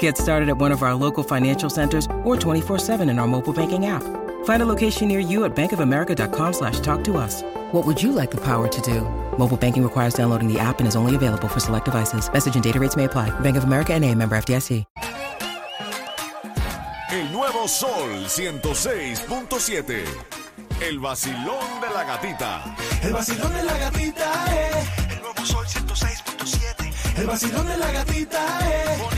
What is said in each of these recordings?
Get started at one of our local financial centers or 24-7 in our mobile banking app. Find a location near you at bankofamerica.com slash talk to us. What would you like the power to do? Mobile banking requires downloading the app and is only available for select devices. Message and data rates may apply. Bank of America and a member FDIC. El nuevo Sol 106.7. El vacilón de la gatita. El vacilón de la gatita, eh. El nuevo sol 106.7. El vacilón de la gatita, eh.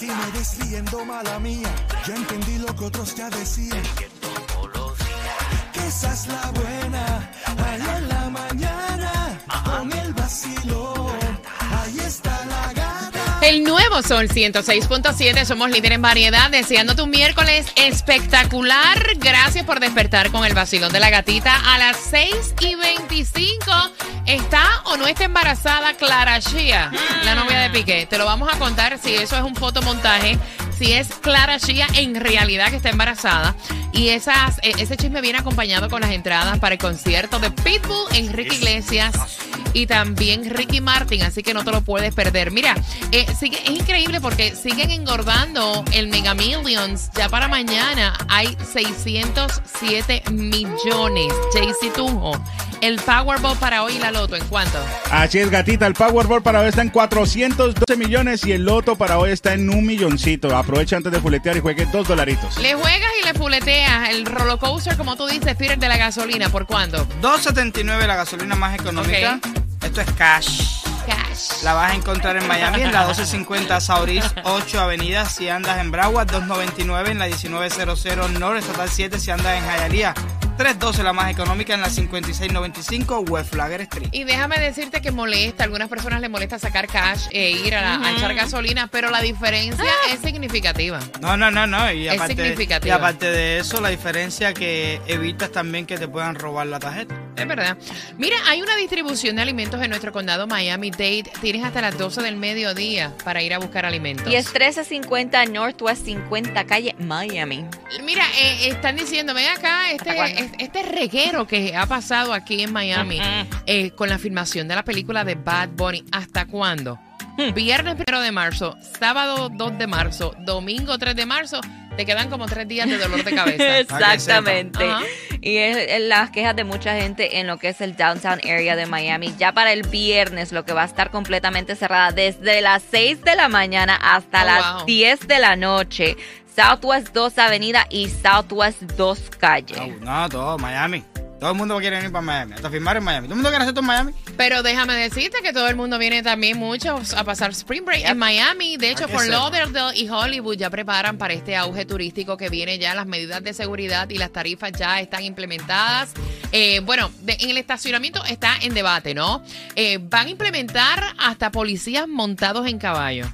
Si me desviendo, mala mía. Ya entendí lo que otros ya decían. Que esa es la buena. El nuevo Sol 106.7, somos líder en variedad, deseando tu miércoles espectacular. Gracias por despertar con el vacilón de la gatita a las 6 y 25. ¿Está o no está embarazada Clara Shia, la novia de Piqué? Te lo vamos a contar si eso es un fotomontaje, si es Clara Shia en realidad que está embarazada. Y esas, eh, ese chisme viene acompañado con las entradas para el concierto de Pitbull, Enrique Iglesias y también Ricky Martin, así que no te lo puedes perder. Mira, eh, sigue, es increíble porque siguen engordando el Mega Millions. Ya para mañana hay 607 millones. JC Tunjo, el Powerball para hoy y la Loto, ¿en cuánto? Así es, gatita. El Powerball para hoy está en 412 millones y el Loto para hoy está en un milloncito. Aprovecha antes de fuletear y juegue dos dolaritos. Le juegas y le fuleteas el roller coaster, como tú dices, Peter, de la gasolina. ¿Por cuánto? 2.79 la gasolina más económica. Esto es cash. Cash. La vas a encontrar en Miami en la 1250 Sauris 8 Avenida si andas en Broward, 299 en la 1900 North Estatal 7 si andas en Hialeah, 312 la más económica en la 5695 West Flagger Street. Y déjame decirte que molesta, a algunas personas les molesta sacar cash e ir a, la- a echar gasolina, pero la diferencia es significativa. No, no, no, no. Y Es aparte, significativa. y aparte de eso, la diferencia que evitas también que te puedan robar la tarjeta. Es verdad. Mira, hay una distribución de alimentos en nuestro condado Miami-Dade. Tienes hasta las 12 del mediodía para ir a buscar alimentos. Y es 1350 Northwest 50 calle Miami. Mira, eh, están diciendo, ven acá, este, es- este reguero que ha pasado aquí en Miami eh, con la filmación de la película de Bad Bunny. ¿Hasta cuándo? Hmm. Viernes 1 de marzo, sábado 2 de marzo, domingo 3 de marzo, te quedan como tres días de dolor de cabeza. Exactamente. Y es, es las quejas de mucha gente en lo que es el downtown area de Miami. Ya para el viernes, lo que va a estar completamente cerrada desde las 6 de la mañana hasta Oh, las wow. 10 de la noche. Southwest 2 Avenida y Southwest 2 Calle. No, no, todo, Miami. Todo el mundo quiere venir para Miami. Hasta firmar en Miami. ¿Todo el mundo quiere hacer esto en Miami? Pero déjame decirte que todo el mundo viene también mucho a pasar Spring Break en Miami. De hecho, Fort. Lauderdale y Hollywood ya preparan para este auge turístico que viene ya. Las medidas de seguridad y las tarifas ya están implementadas. Eh, bueno, de- en el estacionamiento está en debate, ¿no? Eh, van a implementar hasta policías montados en caballo.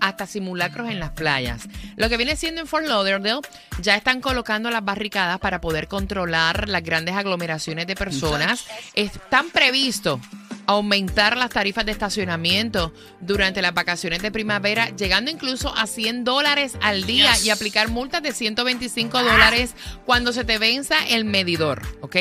Hasta simulacros en las playas. Lo que viene siendo en Fort Lauderdale, ya están colocando las barricadas para poder controlar las grandes aglomeraciones de personas. Están previstos aumentar las tarifas de estacionamiento durante las vacaciones de primavera, llegando incluso a 100 dólares al día y aplicar multas de 125 dólares cuando se te venza el medidor, ¿ok?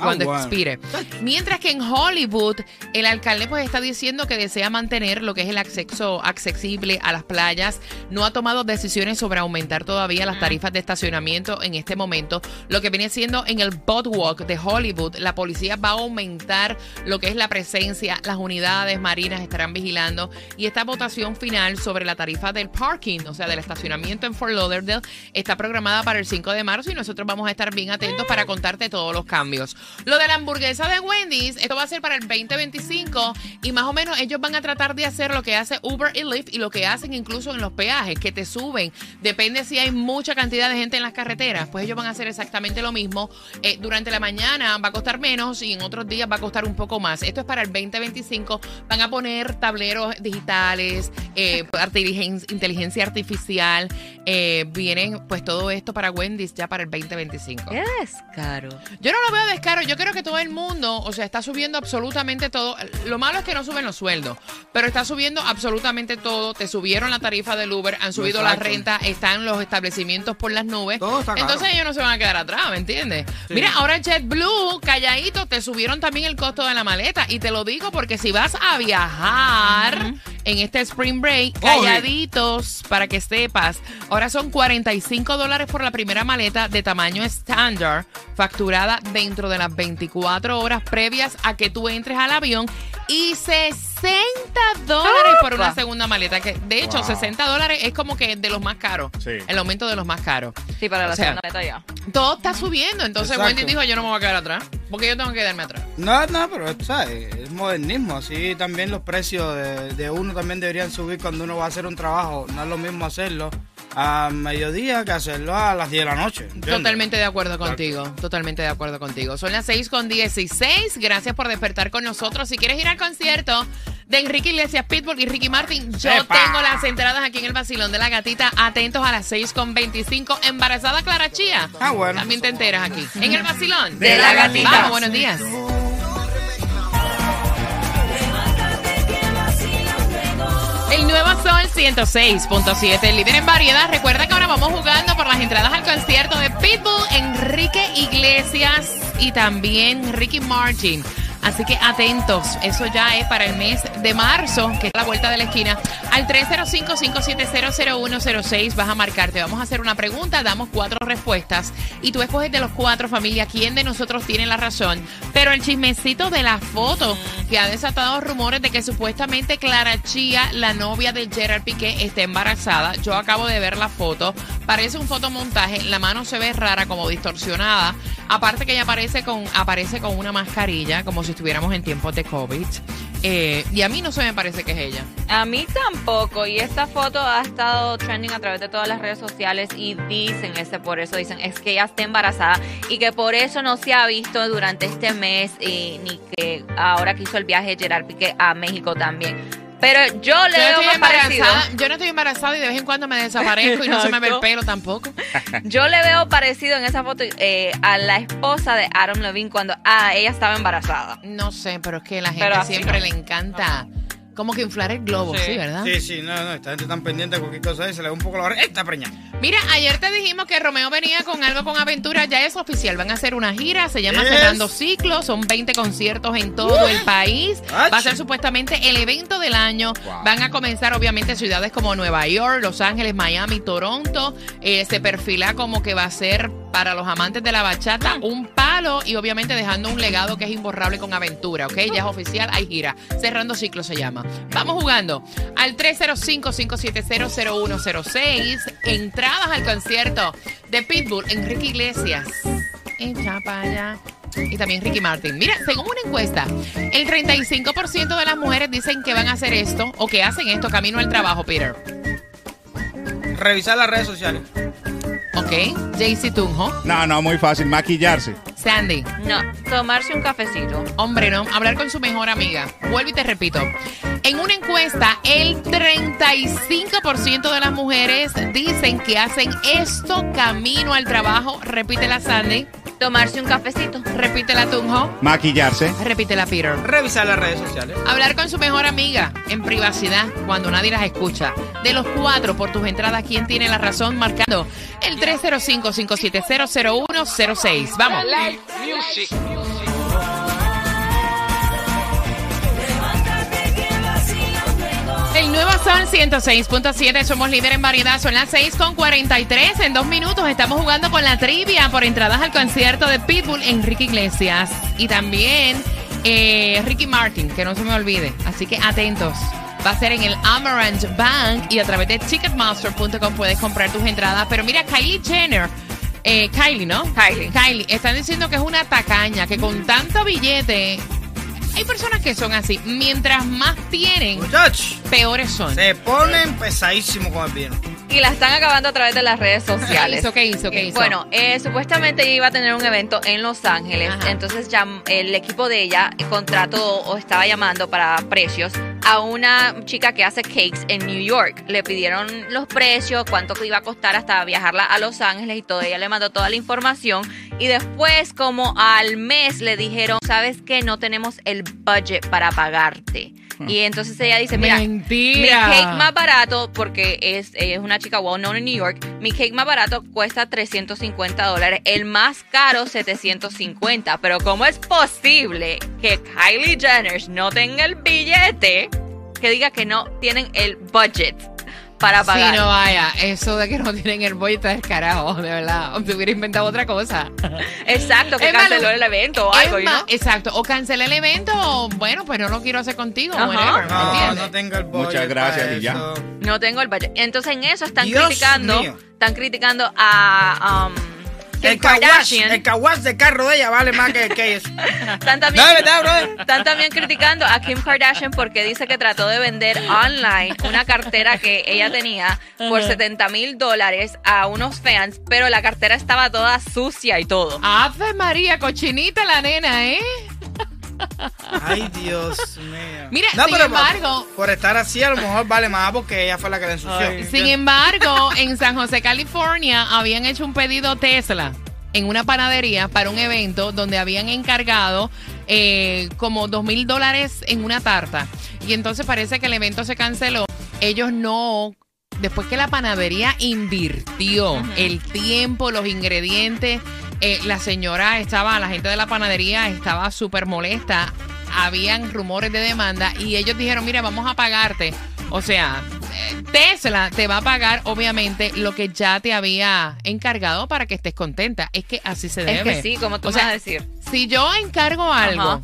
Cuando bueno. expire. Mientras que en Hollywood, el alcalde pues está diciendo que desea mantener lo que es el acceso accesible a las playas. No ha tomado decisiones sobre aumentar todavía las tarifas de estacionamiento en este momento. Lo que viene siendo en el boardwalk de Hollywood, la policía va a aumentar lo que es la presencia, las unidades marinas estarán vigilando y esta votación final sobre la tarifa del parking, o sea, del estacionamiento en Fort Lauderdale, está programada para el 5 de marzo y nosotros vamos a estar bien atentos para contarte todos los cambios. Lo de la hamburguesa de Wendy's, esto va a ser para el 2025 y más o menos ellos van a tratar de hacer lo que hace Uber y Lyft y lo que hacen incluso en los peajes, que te suben. Depende si hay mucha cantidad de gente en las carreteras, pues ellos van a hacer exactamente lo mismo. Eh, durante la mañana va a costar menos y en otros días va a costar un poco más. Esto es para el 2025. Van a poner tableros digitales, eh, inteligencia, artificial. Eh, vienen pues todo esto para Wendy's ya para el 2025. Qué descaro. Yo no lo veo descaro. Yo creo que todo el mundo, o sea, está subiendo absolutamente todo. Lo malo es que no suben los sueldos, pero está subiendo absolutamente todo. Te subieron la tarifa del Uber, han subido la Exacto. renta, están los establecimientos por las nubes. Todo está caro. Entonces ellos no se van a quedar atrás, ¿me entiendes? Mira, ahora JetBlue, calladito, te subieron también el costo de la maleta. Y te lo digo porque si vas a viajar en este Spring Break, calladitos, para que sepas, ahora son 45 dólares por la primera maleta de tamaño estándar, facturada dentro de las 24 horas previas a que tú entres al avión y 60 dólares por una segunda maleta, que de hecho 60 dólares es como que de los más caros, Sí. el aumento de los más caros. Sí, para la O sea, segunda meta ya. Todo está subiendo, entonces Exacto. Wendy dijo, yo no me voy a quedar atrás, porque yo tengo que quedarme atrás. No, no, pero ¿sabes? es modernismo. Así también los precios de, de uno también deberían subir cuando uno va a hacer un trabajo. No es lo mismo hacerlo a mediodía que hacerlo a las 10 de la noche. ¿entiendes? Totalmente de acuerdo contigo, totalmente de acuerdo contigo. Son las 6 con 16. Gracias por despertar con nosotros. Si quieres ir al concierto de Enrique Iglesias Pitbull y Ricky Martin, yo ¡Epa! tengo las entradas aquí en el vacilón de la gatita. Atentos a las 6 con 25. Embarazada Clara Chía. Ah, bueno. También te enteras aquí. En el vacilón De la gatita. Vamos, buenos días. Nuevo Sol 106.7, el líder en variedad. Recuerda que ahora vamos jugando por las entradas al concierto de Pitbull, Enrique Iglesias y también Ricky Martin. Así que atentos, eso ya es para el mes de marzo, que es la vuelta de la esquina. Al 305-5700106 vas a marcarte. Vamos a hacer una pregunta, damos cuatro respuestas y tú escoges de los cuatro, familia, quién de nosotros tiene la razón. Pero el chismecito de la foto que ha desatado rumores de que supuestamente Clara Chía, la novia de Gerard Piqué, está embarazada. Yo acabo de ver la foto. Parece un fotomontaje. La mano se ve rara, como distorsionada. Aparte que ella aparece con, aparece con una mascarilla, como si estuviéramos en tiempos de COVID. Eh, y a mí no se me parece que es ella. A mí tampoco. Y esta foto ha estado trending a través de todas las redes sociales y dicen ese por eso dicen es que ella está embarazada y que por eso no se ha visto durante este mes y ni que ahora que hizo el viaje Gerard Piqué a México también. Pero yo le veo más parecido. embarazada, yo no estoy embarazada y de vez en cuando me desaparezco y no se me ve el pelo tampoco. Yo le veo parecido en esa foto eh, a la esposa de Adam Levine cuando ah, ella estaba embarazada. No sé, pero es que la gente Pero siempre no. le encanta como que inflar el globo, sí, Sí. ¿verdad? Sí, sí, no, no, esta gente tan pendiente de cualquier cosa y se le da un poco la hora. ¡Está preñada! Mira, ayer te dijimos que Romeo venía con algo con aventura, ya es oficial. Van a hacer una gira, se llama Yes. Cerrando Ciclos, son 20 conciertos en todo el país. Ach. Va a ser supuestamente el evento del año. Van a comenzar obviamente ciudades como Nueva York, Los Ángeles, Miami, Toronto. Eh, se perfila como que va a ser para los amantes de la bachata un y obviamente dejando un legado que es imborrable con aventura, ¿ok? Ya es oficial, hay gira. Cerrando Ciclos se llama. Vamos jugando al 305-570-0106. Entradas al concierto de Pitbull, Enrique Iglesias. Echa para allá. Y también Ricky Martin. Mira, según una encuesta, el 35% de las mujeres dicen que van a hacer esto o que hacen esto camino al trabajo, Peter. Revisar las redes sociales. ¿Ok? JC Tunjo. No, no, muy fácil. Maquillarse. Sandy. No, tomarse un cafecito. Hombre, no. Hablar con su mejor amiga. Vuelvo y te repito. En una encuesta, el 35% de las mujeres dicen que hacen esto camino al trabajo. Repítela, Sandy. Tomarse un cafecito. Repítela, Tunjo. Maquillarse. Repítela, Peter. Revisar las redes sociales. Hablar con su mejor amiga en privacidad cuando nadie las escucha. De los cuatro por tus entradas, ¿quién tiene la razón? Marcando el 305-570-0106. Vamos. El nuevo Sol 106.7, somos líder en variedad, son las 6.43, en dos minutos estamos jugando con la trivia por entradas al concierto de Pitbull, Enrique Iglesias y también eh, Ricky Martin, que no se me olvide, así que atentos. Va a ser en el Amaranth Bank y a través de Ticketmaster.com puedes comprar tus entradas. Pero mira, Kylie Jenner eh, Kylie, ¿no? Kylie. Kylie. Están diciendo que es una tacaña, que con tanto billete. Hay personas que son así. Mientras más tienen, Muchachos, peores son. se ponen pesadísimos con el vino. Y la están acabando a través de las redes sociales. hizo? ¿Qué hizo? ¿Qué hizo? Bueno, eh, supuestamente ella iba a tener un evento en Los Ángeles. Ajá. Entonces ya el equipo de ella contrató o estaba llamando para precios a una chica que hace cakes en New York. Le pidieron los precios, cuánto que iba a costar hasta viajarla a Los Ángeles y todo. Ella le mandó toda la información. Y después, como al mes, le dijeron, ¿sabes qué? No tenemos el budget para pagarte. Y entonces ella dice, mira, Mentira. mi cake más barato, porque es, es una chica well known en New York, mi cake más barato cuesta 350 dólares, el más caro 750. Pero ¿cómo es posible que Kylie Jenner no tenga el billete que diga que no tienen el budget para pagar? Sí, no vaya. Eso de que no tienen el boy está descarado, de verdad. O te hubiera inventado otra cosa. Exacto, que Es canceló el evento o algo, Es ¿no? más, Exacto. O cancelé el evento, o bueno, pues no lo quiero hacer contigo. Whatever, No, no tengo el budget Muchas gracias, y ya. No tengo el budget. Entonces en eso están Dios criticando, mío. están criticando a um, Kim El kawash, Kardashian. el kawash de carro de ella vale más que, que eso. Están también, No, verdad, están también criticando a Kim Kardashian porque dice que trató de vender online una cartera que ella tenía por 70 mil dólares a unos fans, pero la cartera estaba toda sucia y todo. Ave María, cochinita la nena, ¿eh? Ay, Dios mío. Mira, sin pero embargo- Por, por estar así, a lo mejor vale más porque ella fue la que la ensució. Sin embargo, en San José, California, habían hecho un pedido Tesla en una panadería para un evento donde habían encargado eh, como dos mil dólares en una tarta. Y entonces parece que el evento se canceló. Ellos no, después que la panadería invirtió el tiempo, los ingredientes, eh, la señora estaba, la gente de la panadería estaba súper molesta. Habían rumores de demanda y ellos dijeron, mira, vamos a pagarte. O sea, eh, Tesla te va a pagar, obviamente, lo que ya te había encargado para que estés contenta. Es que así se debe. Es que sí, como tú O me sea, vas a decir. Si yo encargo algo Ajá.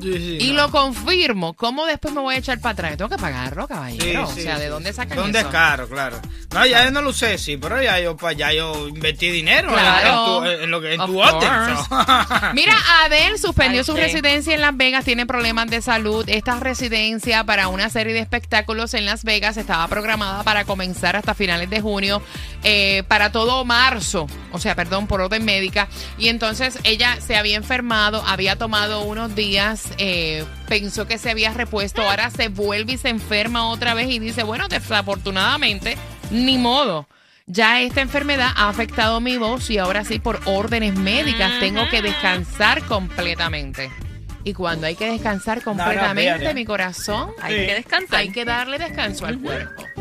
Sí, sí, y no. lo confirmo, ¿cómo después me voy a echar para atrás? Tengo que pagarlo, caballero. Sí, o sea, ¿de dónde sacan ¿Dónde eso? es caro, claro. No, ya no lo usé, sí, pero ya yo, ya yo invertí dinero en- Claro. en, tu, en en tu course. so. Mira, Adele suspendió su residencia en Las Vegas, tiene problemas de salud. Esta residencia para una serie de espectáculos en Las Vegas estaba programada para comenzar hasta finales de junio, eh, para todo marzo, o sea, perdón, por orden médica. Y entonces ella se había enfermado, había tomado unos días, eh, pensó que se había repuesto, ahora se vuelve y se enferma otra vez y dice, bueno, desafortunadamente, ni modo. Ya esta enfermedad ha afectado mi voz y ahora sí por órdenes médicas tengo que descansar completamente. Y cuando hay que descansar completamente, mi corazón, Hay que descansar. hay que darle descanso al cuerpo.